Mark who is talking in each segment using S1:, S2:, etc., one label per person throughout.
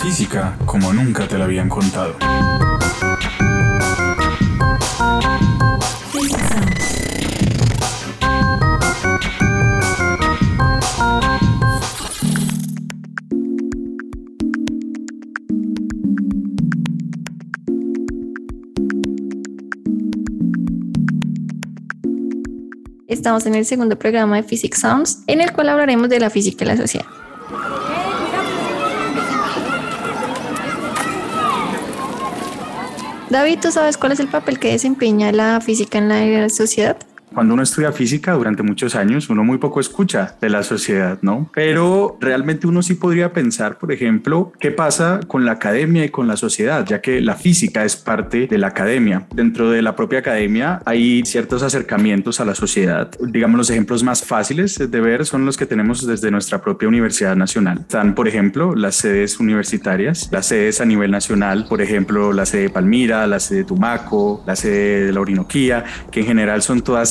S1: Física como nunca te la habían contado.
S2: Estamos en el segundo programa de Physics Sounds, en el cual hablaremos de la física y la sociedad. David, ¿tú sabes cuál es el papel que desempeña la física en la sociedad?
S1: Cuando uno estudia física durante muchos años, uno muy poco escucha de la sociedad, ¿no? Pero realmente uno sí podría pensar, por ejemplo, qué pasa con la academia y con la sociedad, ya que la física es parte de la academia. Dentro de la propia academia hay ciertos acercamientos a la sociedad. Digamos, los ejemplos más fáciles de ver son los que tenemos desde nuestra propia Universidad Nacional. Están, por ejemplo, las sedes universitarias, las sedes a nivel nacional, por ejemplo, la sede de Palmira, la sede de Tumaco, la sede de la Orinoquía, que en general son todas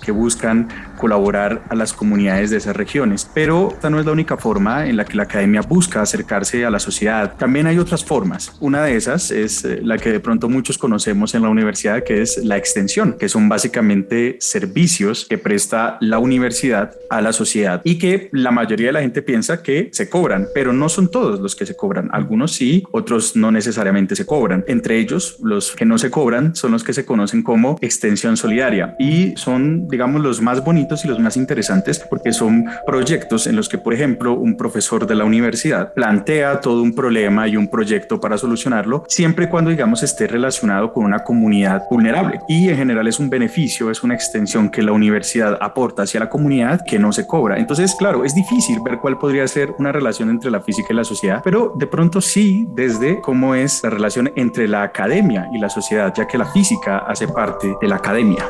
S1: que buscan colaborar a las comunidades de esas regiones. Pero esta no es la única forma en la que la academia busca acercarse a la sociedad. También hay otras formas. Una de esas es eh, la que de pronto muchos conocemos en la universidad, que es la extensión, que son básicamente servicios que presta la universidad a la sociedad y que la mayoría de la gente piensa que se cobran, pero no son todos los que se cobran. Algunos sí, otros no necesariamente se cobran. Entre ellos, los que no se cobran son los que se conocen como extensión solidaria y son, digamos, los más bonitos y los más interesantes porque son proyectos en los que, por ejemplo, un profesor de la universidad plantea todo un problema y un proyecto para solucionarlo, siempre y cuando, digamos, esté relacionado con una comunidad vulnerable. Y en general es un beneficio, es una extensión que la universidad aporta hacia la comunidad que no se cobra. Entonces, claro, es difícil ver cuál podría ser una relación entre la física y la sociedad, pero de pronto sí desde cómo es la relación entre la academia y la sociedad, ya que la física hace parte de la academia.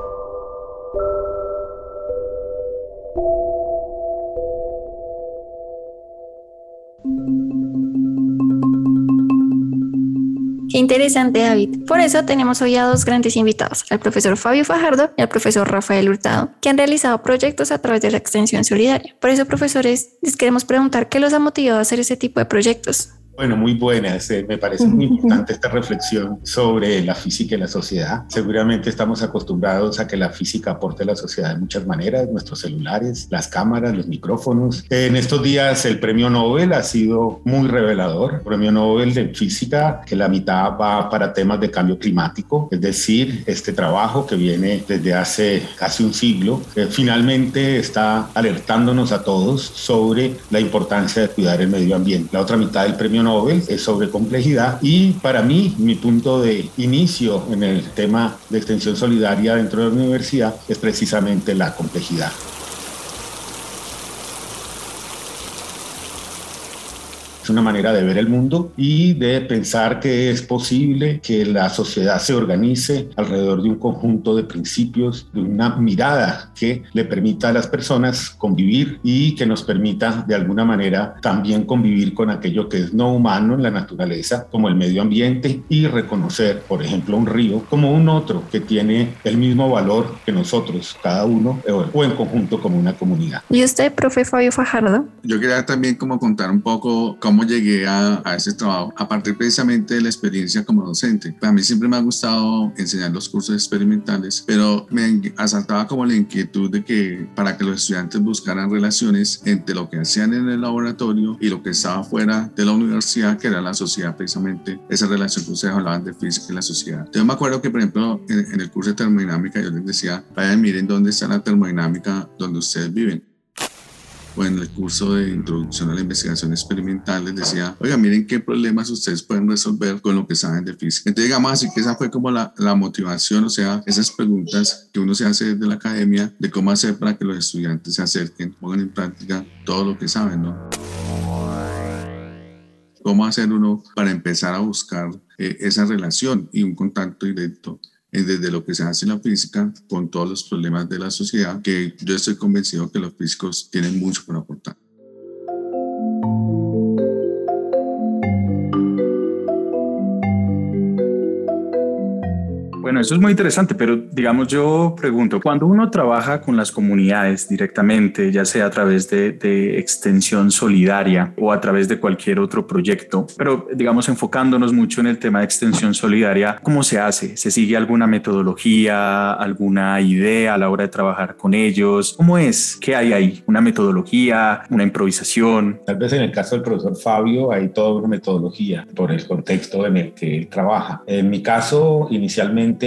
S2: Qué interesante, David. Por eso tenemos hoy a dos grandes invitados, al profesor Fabio Fajardo y al profesor Rafael Hurtado, que han realizado proyectos a través de la extensión solidaria. Por eso, profesores, les queremos preguntar qué los ha motivado a hacer ese tipo de proyectos.
S3: Bueno, muy buenas. Eh, me parece muy importante esta reflexión sobre la física y la sociedad. Seguramente estamos acostumbrados a que la física aporte a la sociedad de muchas maneras, nuestros celulares, las cámaras, los micrófonos. En estos días el premio Nobel ha sido muy revelador. El premio Nobel de física, que la mitad va para temas de cambio climático, es decir, este trabajo que viene desde hace casi un siglo, eh, finalmente está alertándonos a todos sobre la importancia de cuidar el medio ambiente. La otra mitad del premio Nobel es sobre complejidad y para mí mi punto de inicio en el tema de extensión solidaria dentro de la universidad es precisamente la complejidad. Una manera de ver el mundo y de pensar que es posible que la sociedad se organice alrededor de un conjunto de principios, de una mirada que le permita a las personas convivir y que nos permita de alguna manera también convivir con aquello que es no humano en la naturaleza, como el medio ambiente, y reconocer, por ejemplo, un río como un otro que tiene el mismo valor que nosotros, cada uno, o en conjunto como una comunidad.
S2: ¿Y usted, profe Fabio Fajardo?
S4: Yo quería también como contar un poco cómo llegué a, a ese trabajo, a partir precisamente de la experiencia como docente. A mí siempre me ha gustado enseñar los cursos experimentales, pero me asaltaba como la inquietud de que para que los estudiantes buscaran relaciones entre lo que hacían en el laboratorio y lo que estaba fuera de la universidad, que era la sociedad precisamente, esa relación que ustedes hablaban de física y la sociedad. Yo me acuerdo que, por ejemplo, en, en el curso de termodinámica yo les decía, vayan, miren dónde está la termodinámica donde ustedes viven en el curso de introducción a la investigación experimental les decía, oiga, miren qué problemas ustedes pueden resolver con lo que saben de física. Entonces, digamos así que esa fue como la, la motivación, o sea, esas preguntas que uno se hace desde la academia de cómo hacer para que los estudiantes se acerquen, pongan en práctica todo lo que saben, ¿no? ¿Cómo hacer uno para empezar a buscar eh, esa relación y un contacto directo desde lo que se hace en la física con todos los problemas de la sociedad, que yo estoy convencido que los físicos tienen mucho por aportar.
S1: Bueno, eso es muy interesante, pero digamos yo pregunto, cuando uno trabaja con las comunidades directamente, ya sea a través de, de, extensión solidaria o a través de cualquier otro proyecto, pero digamos enfocándonos mucho en el tema de extensión solidaria, ¿cómo se hace? ¿Se sigue alguna metodología, alguna idea a la hora de trabajar con ellos? ¿Cómo es? ¿Qué hay ahí? ¿Una metodología? ¿Una improvisación?
S3: Tal vez en el caso del profesor Fabio hay toda una metodología por el contexto en el que él trabaja. En mi caso, inicialmente,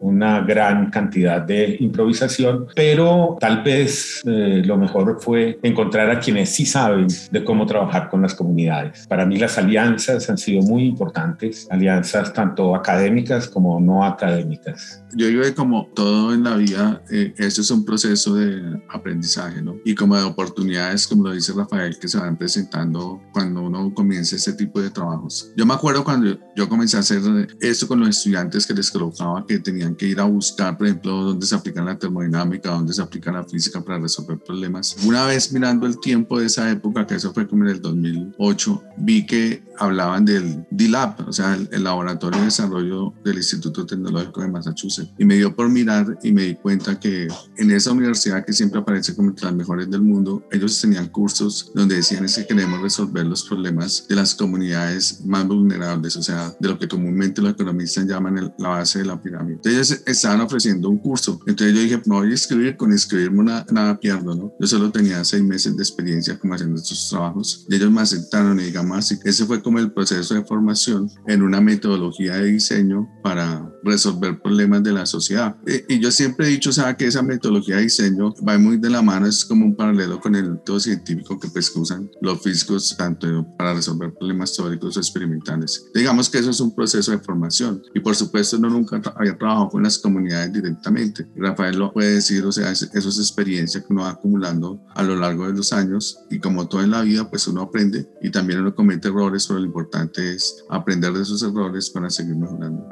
S3: una gran cantidad de improvisación, pero tal vez eh, lo mejor fue encontrar a quienes sí saben de cómo trabajar con las comunidades. Para mí las alianzas han sido muy importantes, alianzas tanto académicas como no académicas.
S4: Yo digo que como todo en la vida, eh, esto es un proceso de aprendizaje, ¿no? Y como de oportunidades, como lo dice Rafael, que se van presentando cuando uno comienza ese tipo de trabajos. Yo me acuerdo cuando yo comencé a hacer esto con los estudiantes que les colocaba que tenían que ir a buscar, por ejemplo, dónde se aplica la termodinámica, dónde se aplica la física para resolver problemas. Una vez mirando el tiempo de esa época, que eso fue como en el 2008, vi que hablaban del D-Lab, o sea, el, Laboratorio de Desarrollo del Instituto Tecnológico de Massachusetts. Y me dio por mirar y me di cuenta que en esa universidad que siempre aparece como entre las mejores del mundo, ellos tenían cursos donde decían es que queremos resolver los problemas de las comunidades más vulnerables, o sea, de lo que comúnmente los economistas llaman la base de la pirámide. Entonces estaban ofreciendo un curso. Entonces yo dije, no voy a escribir, con escribirme nada, nada pierdo, ¿no? Yo solo tenía seis meses de experiencia como haciendo estos trabajos. Y ellos me aceptaron y digamos así. Ese fue como el proceso de formación en una metodología de diseño para resolver problemas de la sociedad. Y, yo siempre he dicho, sea, que esa metodología de diseño va muy de la mano, es como un paralelo con el método científico que pues usan los físicos tanto para resolver problemas teóricos o experimentales. Digamos que eso es un proceso de formación y por supuesto no nunca había trabajado con las comunidades directamente. Rafael lo puede decir, o sea, eso es experiencia que uno va acumulando a lo largo de los años y como todo en la vida, pues uno aprende y también uno comete errores, pero lo importante es aprender de esos errores para seguir mejorando.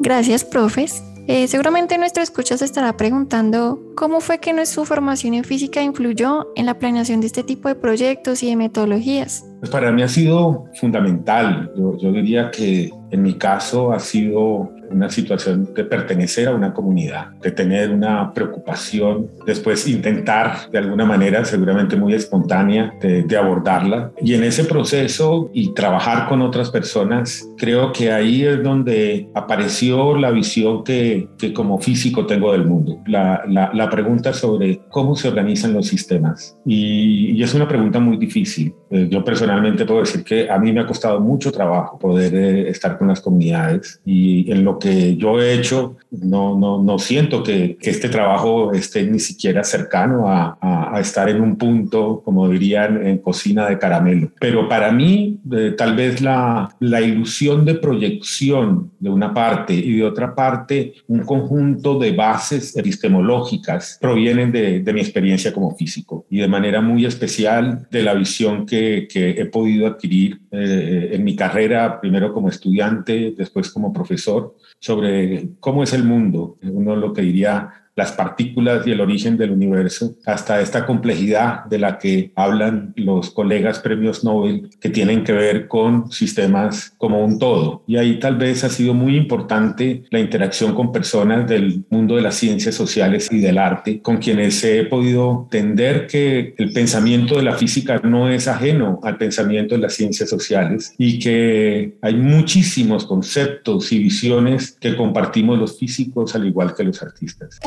S2: Gracias, profes. Eh, seguramente nuestro escucha se estará preguntando cómo fue que su formación en física influyó en la planeación de este tipo de proyectos y de metodologías.
S3: Pues para mí ha sido fundamental. Yo, yo diría que en mi caso ha sido una situación de pertenecer a una comunidad, de tener una preocupación, después intentar de alguna manera, seguramente muy espontánea, de, abordarla. Y en ese proceso y trabajar con otras personas, creo que ahí es donde apareció la visión que, que como físico tengo del mundo. La, la, la, pregunta sobre cómo se organizan los sistemas. Y, y, es una pregunta muy difícil. Eh, yo personalmente puedo decir que a mí me ha costado mucho trabajo poder eh, estar con las comunidades y en lo que yo he hecho, no, no, no siento que, que este trabajo esté ni siquiera cercano a, a, estar en un punto, como dirían, en cocina de caramelo. Pero para mí, eh, tal vez la, la ilusión de proyección de una parte y de otra parte, un conjunto de bases epistemológicas provienen de, de mi experiencia como físico y de manera muy especial de la visión que, que he podido adquirir eh, en mi carrera, primero como estudiante, después como profesor, sobre cómo es el mundo. Uno lo que diría las partículas y el origen del universo, hasta esta complejidad de la que hablan los colegas premios Nobel, que tienen que ver con sistemas como un todo. Y ahí tal vez ha sido muy importante la interacción con personas del mundo de las ciencias sociales y del arte, con quienes he podido entender que el pensamiento de la física no es ajeno al pensamiento de las ciencias sociales y que hay muchísimos conceptos y visiones que compartimos los físicos al igual que los artistas.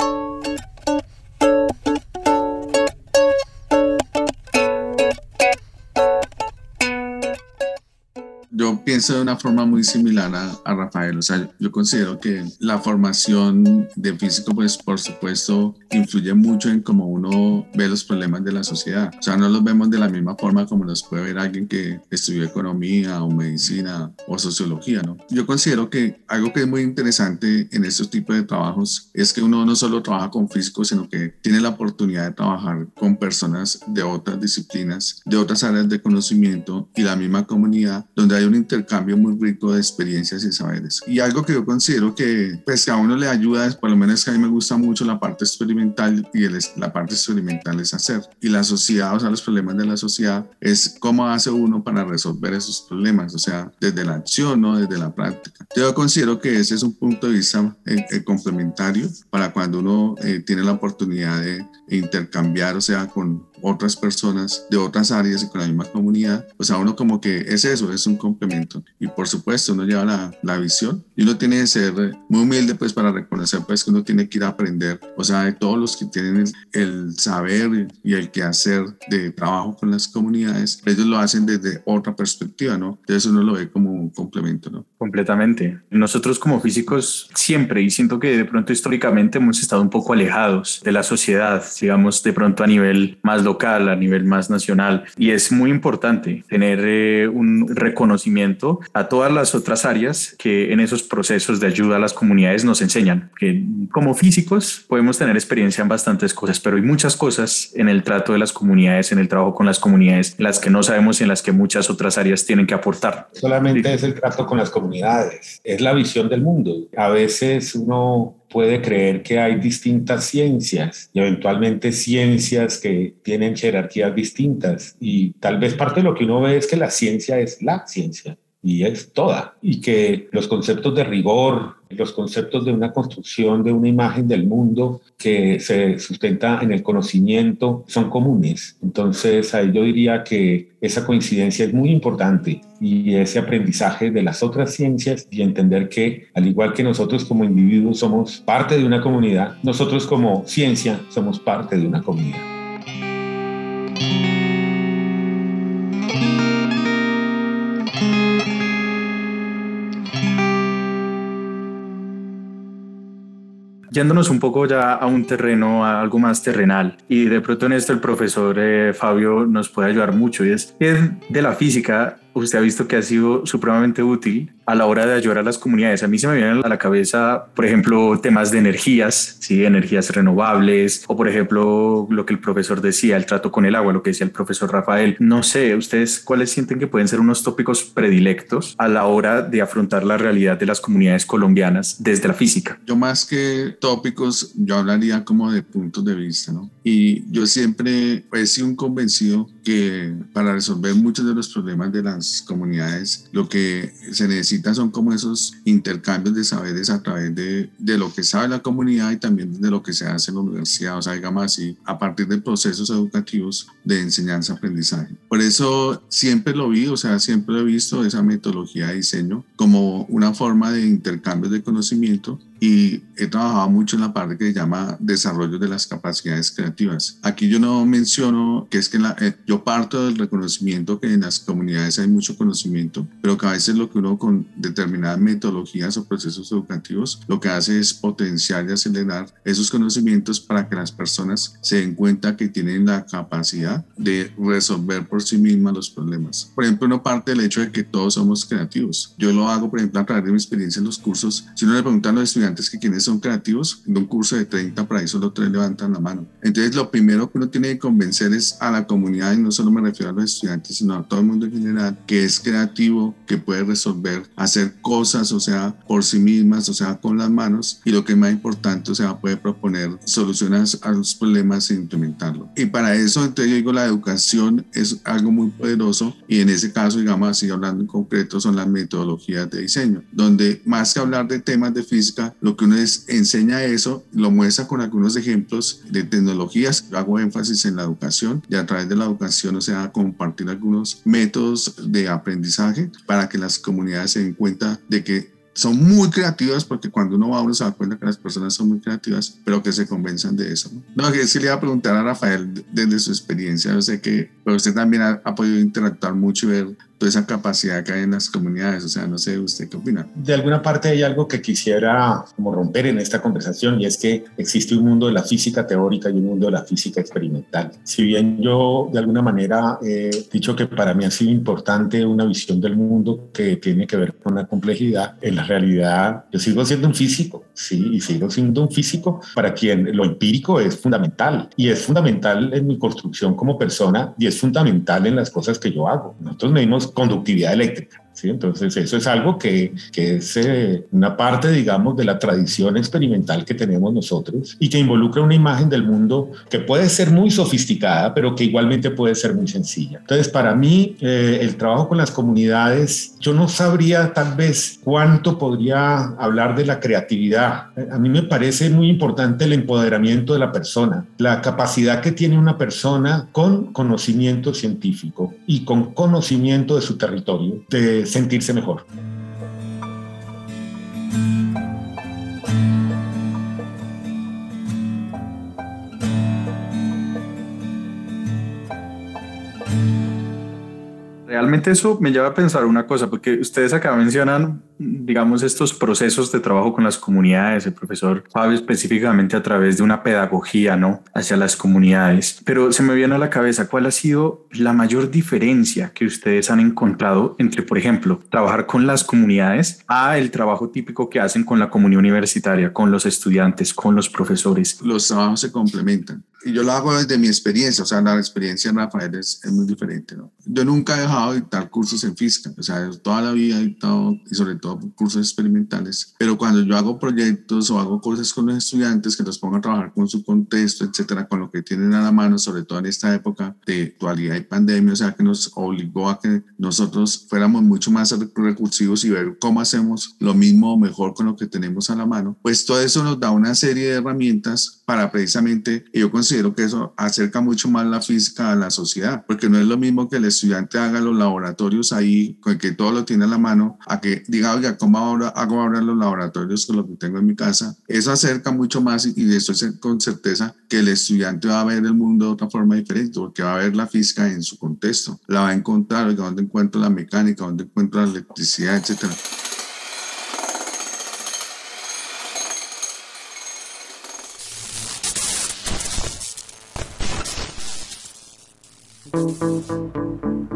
S4: Pienso de una forma muy similar a, a, Rafael. O sea, yo considero que la formación de físico, pues por supuesto, influye mucho en cómo uno ve los problemas de la sociedad. O sea, no los vemos de la misma forma como los puede ver alguien que estudió economía o medicina o sociología, ¿no? Yo considero que algo que es muy interesante en estos tipos de trabajos es que uno no solo trabaja con físicos, sino que tiene la oportunidad de trabajar con personas de otras disciplinas, de otras áreas de conocimiento y la misma comunidad, donde hay un intercambio muy rico de experiencias y saberes. Y algo que yo considero que pues a uno le ayuda, por lo menos que a mí me gusta mucho la parte experimental y el, la parte experimental es hacer. Y la sociedad, o sea, los problemas de la sociedad es cómo hace uno para resolver esos problemas, o sea, desde la acción, ¿no? Desde la práctica. Yo considero que ese es un punto de vista eh, eh, complementario para cuando uno eh, tiene la oportunidad de intercambiar, o sea, con otras personas de otras áreas y con la misma comunidad, pues a uno como que es eso, es un complemento. Y por supuesto, uno lleva la, la visión y uno tiene que ser muy humilde pues para reconocer pues que uno tiene que ir a aprender, o sea, de todos los que tienen el, saber y el que hacer de trabajo con las comunidades, ellos lo hacen desde otra perspectiva, ¿no? Entonces uno lo ve como un complemento, ¿no?
S1: Completamente. Nosotros como físicos siempre, y siento que de pronto históricamente hemos estado un poco alejados de la sociedad, digamos, de pronto a nivel más local, a nivel más nacional. Y es muy importante tener eh, un reconocimiento a todas las otras áreas que en esos procesos de ayuda a las comunidades nos enseñan. Que como físicos podemos tener experiencia en bastantes cosas, pero hay muchas cosas en el trato de las comunidades, en el trabajo con las comunidades, las que no sabemos y en las que muchas otras áreas tienen que aportar.
S3: Solamente es el trato con las comunidades, es la visión del mundo. A veces uno puede creer que hay distintas ciencias y eventualmente ciencias que tienen jerarquías distintas. Y tal vez parte de lo que uno ve es que la ciencia es la ciencia y es toda y que los conceptos de rigor, los conceptos de una construcción de una imagen del mundo que se sustenta en el conocimiento son comunes. Entonces, ahí yo diría que esa coincidencia es muy importante y ese aprendizaje de las otras ciencias y entender que, al igual que nosotros como individuos somos parte de una comunidad, nosotros como ciencia somos parte de una comunidad.
S1: Yéndonos un poco ya a un terreno, a algo más terrenal, y de pronto en esto el profesor eh, Fabio nos puede ayudar mucho, y es, es de la física, usted ha visto que ha sido supremamente útil a la hora de ayudar a las comunidades. A mí se me vienen a la cabeza, por ejemplo, temas de energías, ¿sí? energías renovables, o por ejemplo, lo que el profesor decía, el trato con el agua, lo que decía el profesor Rafael. No sé, ustedes cuáles sienten que pueden ser unos tópicos predilectos a la hora de afrontar la realidad de las comunidades colombianas desde la física.
S4: Yo más que tópicos, yo hablaría como de puntos de vista, ¿no? Y yo siempre he sido un convencido que para resolver muchos de los problemas de las comunidades, lo que se necesita son como esos intercambios de saberes a través de, de lo que sabe la comunidad y también de lo que se hace en la universidad, o sea, digamos así, a partir de procesos educativos de enseñanza-aprendizaje. Por eso siempre lo vi, o sea, siempre he visto esa metodología de diseño como una forma de intercambio de conocimiento y he trabajado mucho en la parte que se llama desarrollo de las capacidades creativas. Aquí yo no menciono que es que la, eh, yo parto del reconocimiento que en las comunidades hay mucho conocimiento, pero que a veces lo que uno con determinadas metodologías o procesos educativos lo que hace es potenciar y acelerar esos conocimientos para que las personas se den cuenta que tienen la capacidad de resolver por sí mismas los problemas. Por ejemplo, uno parte del hecho de que todos somos creativos. Yo lo hago, por ejemplo, a través de mi experiencia en los cursos. Si uno le pregunta a los estudiantes, que quienes son creativos, en un curso de 30 para ahí solo tres levantan la mano. Entonces lo primero que uno tiene que convencer es a la comunidad, y no solo me refiero a los estudiantes, sino a todo el mundo en general, que es creativo, que puede resolver, hacer cosas, o sea, por sí mismas, o sea, con las manos, y lo que es más importante, o sea, puede proponer soluciones a los problemas e implementarlo. Y para eso, entonces yo digo, la educación es algo muy poderoso, y en ese caso, digamos así, hablando en concreto, son las metodologías de diseño, donde más que hablar de temas de física, lo que uno enseña eso, lo muestra con algunos ejemplos de tecnologías, hago énfasis en la educación y a través de la educación, o sea, compartir algunos métodos de aprendizaje para que las comunidades se den cuenta de que son muy creativas porque cuando uno va uno se da cuenta que las personas son muy creativas, pero que se convenzan de eso. No, no que sí le iba a preguntar a Rafael desde su experiencia, yo sé que pero usted también ha, ha, podido interactuar mucho y ver toda esa capacidad que hay en las comunidades. O sea, no sé, ¿usted qué opina?
S3: De alguna parte hay algo que quisiera como romper en esta conversación y es que existe un mundo de la física teórica y un mundo de la física experimental. Si bien yo de alguna manera he dicho que para mí ha sido importante una visión del mundo que tiene que ver con la complejidad, en la realidad yo sigo siendo un físico, sí, y sigo siendo un físico para quien lo empírico es fundamental y es fundamental en mi construcción como persona y es fundamental en las cosas que yo hago. Nosotros medimos conductividad eléctrica. ¿Sí? Entonces, eso es algo que, que es eh, una parte, digamos, de la tradición experimental que tenemos nosotros y que involucra una imagen del mundo que puede ser muy sofisticada, pero que igualmente puede ser muy sencilla. Entonces, para mí, eh, el trabajo con las comunidades, yo no sabría tal vez cuánto podría hablar de la creatividad. A mí me parece muy importante el empoderamiento de la persona, la capacidad que tiene una persona con conocimiento científico y con conocimiento de su territorio, de sentirse mejor.
S1: Realmente eso me lleva a pensar una cosa, porque ustedes acá mencionan, digamos, estos procesos de trabajo con las comunidades, el profesor Fabio específicamente a través de una pedagogía, ¿no? Hacia las comunidades. Pero se me viene a la cabeza, ¿cuál ha sido la mayor diferencia que ustedes han encontrado entre, por ejemplo, trabajar con las comunidades a el trabajo típico que hacen con la comunidad universitaria, con los estudiantes, con los profesores?
S4: Los trabajos se complementan y yo lo hago desde mi experiencia, o sea, la experiencia de Rafael es, es, muy diferente, ¿no? Yo nunca he dejado de dictar cursos en física, o sea, toda la vida he dictado, y sobre todo cursos experimentales, pero cuando yo hago proyectos o hago cosas con los estudiantes que los pongo a trabajar con su contexto, etcétera, con lo que tienen a la mano, sobre todo en esta época de actualidad y pandemia, o sea, que nos obligó a que nosotros fuéramos mucho más recursivos y ver cómo hacemos lo mismo o mejor con lo que tenemos a la mano, pues todo eso nos da una serie de herramientas para precisamente, y yo considero que eso acerca mucho más la física a la sociedad, porque no es lo mismo que el estudiante haga los laboratorios ahí, con que todo lo tiene a la mano, a que diga, oiga, ¿cómo ahora hago ahora los laboratorios con lo que tengo en mi casa? Eso acerca mucho más y, y eso es con certeza que el estudiante va a ver el mundo de otra forma diferente, porque va a ver la física en su contexto, la va a encontrar, oiga, ¿dónde encuentro la mecánica? ¿Dónde encuentro la electricidad? Etcétera. ¿Dónde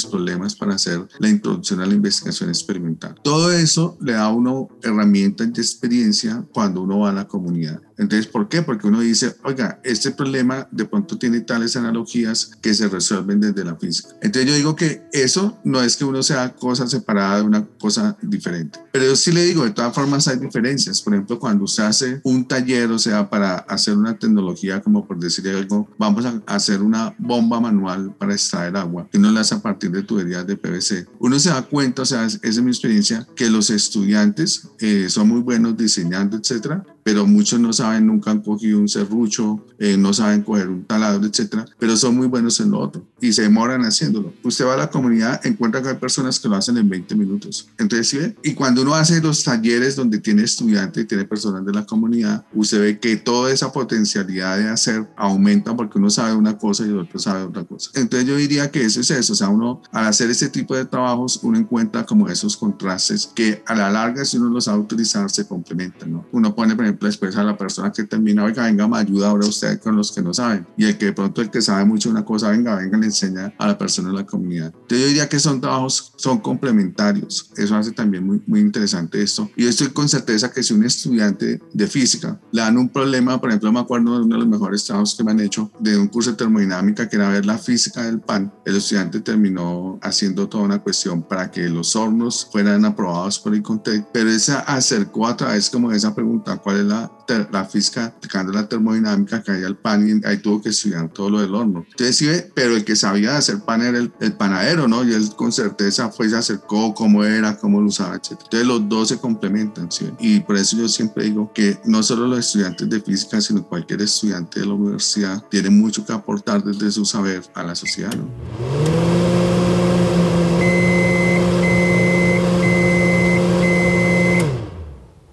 S4: mis problemas para hacer la introducción a la investigación experimental? Todo eso le da a uno herramientas de experiencia cuando uno va a la comunidad. Entonces, ¿por qué? Porque uno dice, oiga, este problema de pronto tiene tales analogías que se resuelven desde la física. Entonces yo digo que eso no es que uno sea cosa separada de una cosa diferente. Pero yo sí le digo, de todas formas hay diferencias. Por ejemplo, cuando usted hace un taller, o sea, para hacer una tecnología, como por decir algo, vamos a hacer una bomba manual para extraer agua, que no la hace a partir de tuberías de PVC. Uno se da cuenta, o sea, esa es mi experiencia, que los estudiantes eh, son muy buenos diseñando, etcétera, pero muchos no saben, nunca han cogido un serrucho, eh, no saben coger un taladro, etcétera, pero son muy buenos en lo otro y se demoran haciéndolo. Usted va a la comunidad, encuentra que hay personas que lo hacen en 20 minutos. Entonces, ¿sí ve? Y cuando uno hace los talleres donde tiene estudiantes y tiene personas de la comunidad, usted ve que toda esa potencialidad de hacer aumenta porque uno sabe una cosa y el otro sabe otra cosa. Entonces, yo diría que eso es eso, o sea, uno al hacer este tipo de trabajos, uno encuentra como esos contrastes que a la larga, si uno los sabe utilizar, se complementan, ¿no? Uno pone, por ejemplo, después a la persona que termina, oiga, venga, me ayuda ahora usted con los que no saben. Y el que de pronto el que sabe mucho una cosa, venga, venga, le enseña a la persona de la comunidad. Entonces yo diría que son trabajos, son complementarios. Eso hace también muy, muy interesante esto. Y yo estoy con certeza que si un estudiante de física le dan un problema, por ejemplo, me acuerdo de uno de los mejores trabajos que me han hecho de un curso de termodinámica que era ver la física del pan. El estudiante terminó haciendo toda una cuestión para que los hornos fueran aprobados por el CONTEC, pero esa acercó a través como esa pregunta, ¿cuál la, la física la termodinámica que hay al pan y ahí tuvo que estudiar todo lo del horno. Entonces sí, pero el que sabía hacer pan era el, el, panadero, ¿no? Y él con certeza fue, se acercó cómo era, cómo lo usaba, etc. Entonces los dos se complementan, ¿sí? Y por eso yo siempre digo que no solo los estudiantes de física, sino cualquier estudiante de la universidad tiene mucho que aportar desde su saber a la sociedad, ¿no?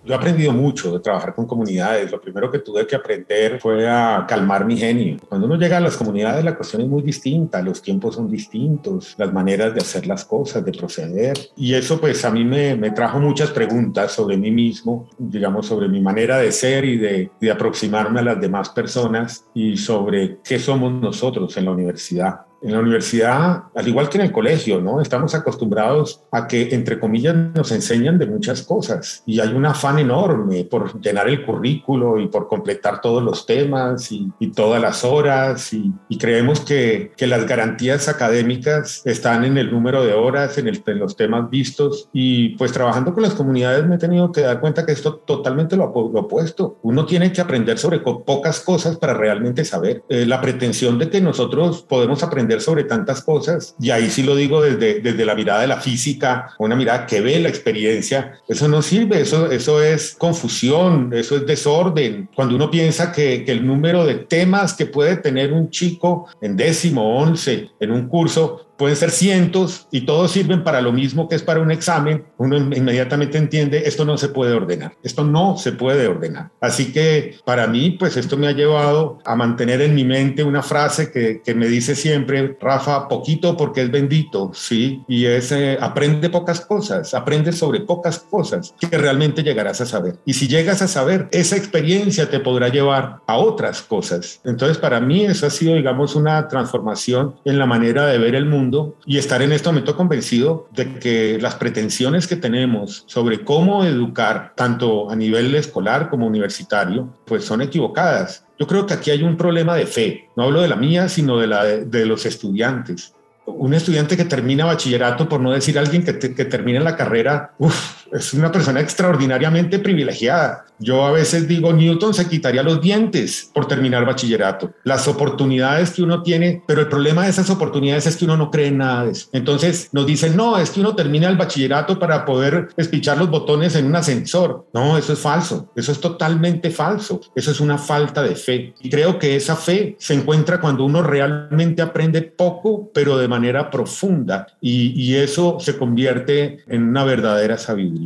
S3: Yo he aprendido mucho de trabajar con comunidades. Lo primero que tuve que aprender fue a calmar mi genio. Cuando uno llega a las comunidades, la cuestión es muy distinta, los tiempos son distintos, las maneras de hacer las cosas, de proceder. Y eso pues a mí me, trajo muchas preguntas sobre mí mismo, digamos, sobre mi manera de ser y de aproximarme a las demás personas y sobre qué somos nosotros en la universidad. En la universidad, al igual que en el colegio, ¿no? Estamos acostumbrados a que, entre comillas, nos enseñan de muchas cosas y hay un afán enorme por llenar el currículo y por completar todos los temas y, y todas las horas y, y creemos que, que, las garantías académicas están en el número de horas, en, el, en, los temas vistos y pues trabajando con las comunidades me he tenido que dar cuenta que esto totalmente lo, lo opuesto. Uno tiene que aprender sobre pocas cosas para realmente saber. Eh, la pretensión de que nosotros podemos aprender sobre tantas cosas, y ahí sí lo digo desde, desde la mirada de la física, una mirada que ve la experiencia, eso no sirve, eso, eso es confusión, eso es desorden. Cuando uno piensa que, que el número de temas que puede tener un chico en décimo, once, en un curso, pueden ser cientos y todos sirven para lo mismo que es para un examen, uno inmediatamente entiende, esto no se puede ordenar, esto no se puede ordenar. Así que para mí, pues esto me ha llevado a mantener en mi mente una frase que, que me dice siempre, Rafa, poquito porque es bendito, ¿sí? Y es, eh, aprende pocas cosas, aprende sobre pocas cosas que realmente llegarás a saber. Y si llegas a saber, esa experiencia te podrá llevar a otras cosas. Entonces, para mí eso ha sido, digamos, una transformación en la manera de ver el mundo y estar en este momento convencido de que las pretensiones que tenemos sobre cómo educar, tanto a nivel escolar como universitario, pues son equivocadas. Yo creo que aquí hay un problema de fe. No hablo de la mía, sino de la de, los estudiantes. Un estudiante que termina bachillerato, por no decir alguien que, te, que termina la carrera, uf, es una persona extraordinariamente privilegiada. Yo a veces digo, Newton se quitaría los dientes por terminar bachillerato. Las oportunidades que uno tiene, pero el problema de esas oportunidades es que uno no cree en nada de eso. Entonces nos dicen, no, es que uno termina el bachillerato para poder espichar los botones en un ascensor. No, eso es falso. Eso es totalmente falso. Eso es una falta de fe. Y creo que esa fe se encuentra cuando uno realmente aprende poco, pero de manera profunda. Y, y eso se convierte en una verdadera sabiduría.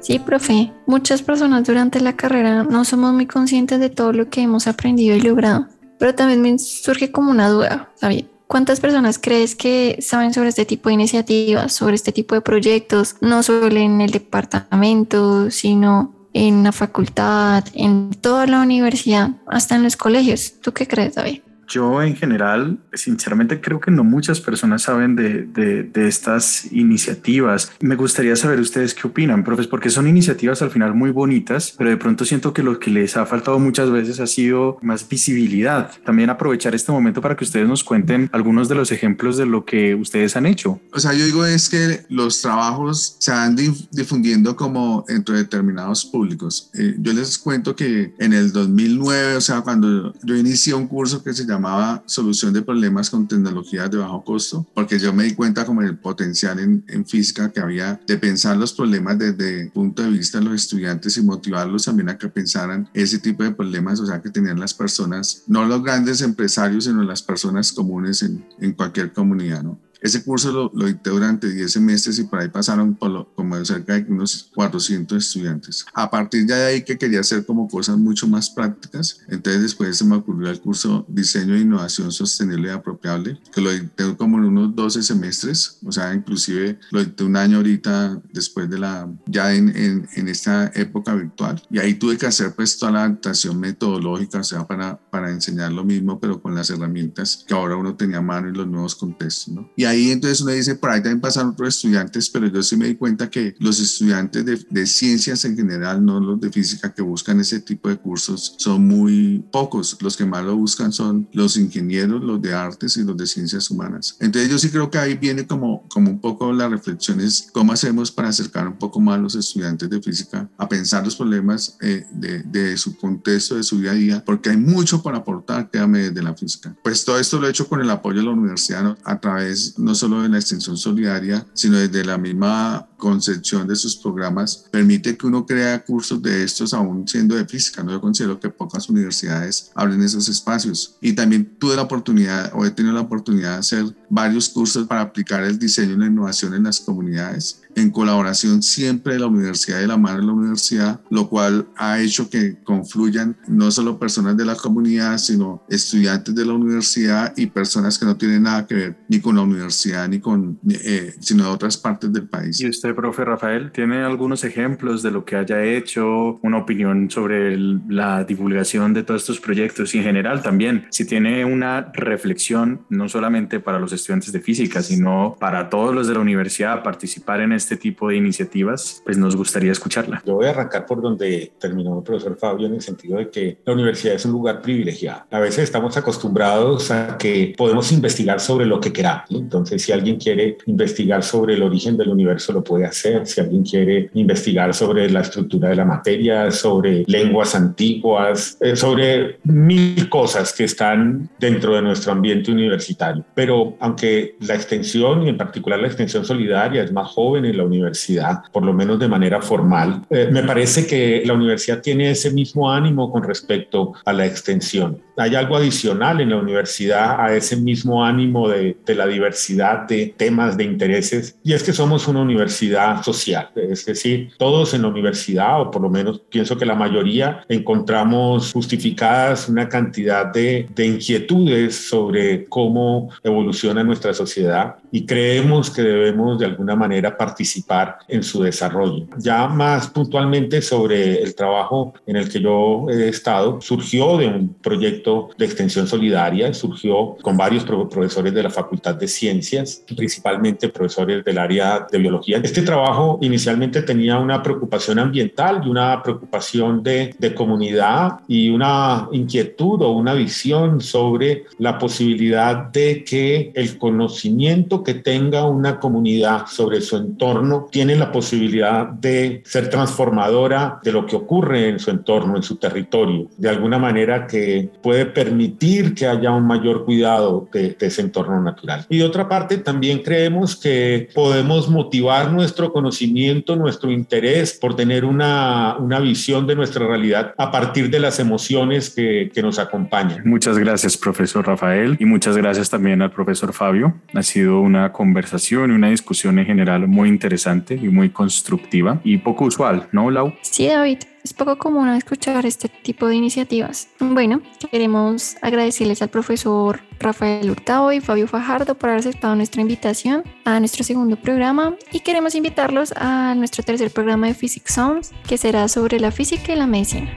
S2: Sí, profe. Muchas personas durante la carrera no somos muy conscientes de todo lo que hemos aprendido y logrado. Pero también me surge como una duda, David. ¿Cuántas personas crees que saben sobre este tipo de iniciativas, sobre este tipo de proyectos, no solo en el departamento, sino en la facultad, en toda la universidad, hasta en los colegios? ¿Tú qué crees, David?
S1: Yo en general, sinceramente creo que no muchas personas saben de, de, de, estas iniciativas. Me gustaría saber ustedes qué opinan, profes, porque son iniciativas al final muy bonitas, pero de pronto siento que lo que les ha faltado muchas veces ha sido más visibilidad. También aprovechar este momento para que ustedes nos cuenten algunos de los ejemplos de lo que ustedes han hecho.
S4: O sea, yo digo es que los trabajos se van difundiendo como entre determinados públicos. Eh, yo les cuento que en el 2009, o sea, cuando yo inicié un curso que se llama llamaba solución de problemas con tecnologías de bajo costo, porque yo me di cuenta como el potencial en, en física que había de pensar los problemas desde el punto de vista de los estudiantes y motivarlos también a que pensaran ese tipo de problemas, o sea, que tenían las personas, no los grandes empresarios, sino las personas comunes en, en cualquier comunidad, ¿no? Ese curso lo, lo dicté durante 10 semestres y por ahí pasaron por lo, como cerca de unos 400 estudiantes. A partir de ahí que quería hacer como cosas mucho más prácticas, entonces después se me ocurrió el curso Diseño e Innovación Sostenible y Apropiable, que lo dicté como en unos 12 semestres, o sea, inclusive lo dicté un año ahorita después de la, ya en, en, en esta época virtual. Y ahí tuve que hacer pues toda la adaptación metodológica, o sea, para, para enseñar lo mismo, pero con las herramientas que ahora uno tenía a mano y los nuevos contextos, ¿no? Y ahí entonces uno dice, por ahí también pasan otros estudiantes, pero yo sí me di cuenta que los estudiantes de, de, ciencias en general, no los de física que buscan ese tipo de cursos, son muy pocos. Los que más lo buscan son los ingenieros, los de artes y los de ciencias humanas. Entonces yo sí creo que ahí viene como, como un poco la reflexión es cómo hacemos para acercar un poco más a los estudiantes de física a pensar los problemas eh, de, de, su contexto, de su día a día, porque hay mucho para aportar, créame, desde la física. Pues todo esto lo he hecho con el apoyo de la universidad ¿no? a través no solo de la extensión solidaria, sino desde la misma concepción de sus programas permite que uno crea cursos de estos aún siendo de física. ¿no? Yo considero que pocas universidades abren esos espacios. Y también tuve la oportunidad o he tenido la oportunidad de hacer varios cursos para aplicar el diseño y la innovación en las comunidades en colaboración siempre de la universidad de la mano de la universidad, lo cual ha hecho que confluyan no solo personas de la comunidad, sino estudiantes de la universidad y personas que no tienen nada que ver ni con la universidad ni con, eh, sino de otras partes del país.
S1: ¿Y usted, profe Rafael, tiene algunos ejemplos de lo que haya hecho, una opinión sobre la divulgación de todos estos proyectos y en general también, si tiene una reflexión, no solamente para los estudiantes de física, sino para todos los de la universidad, participar en este tipo de iniciativas, pues nos gustaría escucharla.
S3: Yo voy a arrancar por donde terminó el profesor Fabio en el sentido de que la universidad es un lugar privilegiado. A veces estamos acostumbrados a que podemos investigar sobre lo que queramos. Entonces, si alguien quiere investigar sobre el origen del universo, lo puede hacer. Si alguien quiere investigar sobre la estructura de la materia, sobre lenguas antiguas, eh, sobre mil cosas que están dentro de nuestro ambiente universitario. Pero aunque la extensión y en particular la extensión solidaria es más joven, la universidad, por lo menos de manera formal. Eh, me parece que la universidad tiene ese mismo ánimo con respecto a la extensión. Hay algo adicional en la universidad a ese mismo ánimo de, la diversidad de temas, de intereses, y es que somos una universidad social. Es decir, todos en la universidad, o por lo menos pienso que la mayoría, encontramos justificadas una cantidad de inquietudes sobre cómo evoluciona nuestra sociedad y creemos que debemos de alguna manera participar en su desarrollo. Ya más puntualmente sobre el trabajo en el que yo he estado, surgió de un proyecto de extensión solidaria, surgió con varios profesores de la Facultad de Ciencias, principalmente profesores del área de biología. Este trabajo inicialmente tenía una preocupación ambiental y una preocupación de, de comunidad y una inquietud o una visión sobre la posibilidad de que el conocimiento que tenga una comunidad sobre su entorno tiene la posibilidad de ser transformadora de lo que ocurre en su entorno, en su territorio, de alguna manera que puede permitir que haya un mayor cuidado de, ese entorno natural. Y de otra parte, también creemos que podemos motivar nuestro conocimiento, nuestro interés por tener una, una visión de nuestra realidad a partir de las emociones que, que nos acompañan.
S1: Muchas gracias, profesor Rafael, y muchas gracias también al profesor Fabio. Ha sido una conversación y una discusión en general muy interesante y muy constructiva y poco usual, ¿no, Lau?
S2: Sí, David. Es poco común escuchar este tipo de iniciativas. Bueno, queremos agradecerles al profesor Rafael Hurtado y Fabio Fajardo por haber aceptado nuestra invitación a nuestro segundo programa y queremos invitarlos a nuestro tercer programa de Physics Sounds que será sobre la física y la medicina.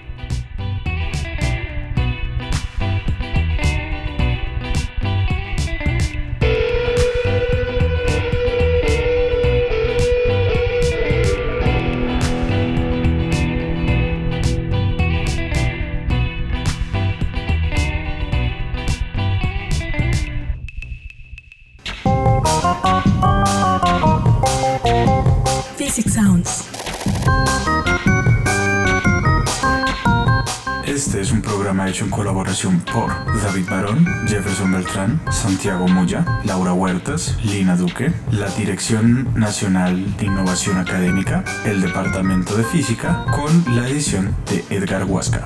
S1: En colaboración por David Barón, Jefferson Beltrán, Santiago Muya, Laura Huertas, Lina Duque, la Dirección Nacional de Innovación Académica, el Departamento de Física, con la edición de Edgar Huasca.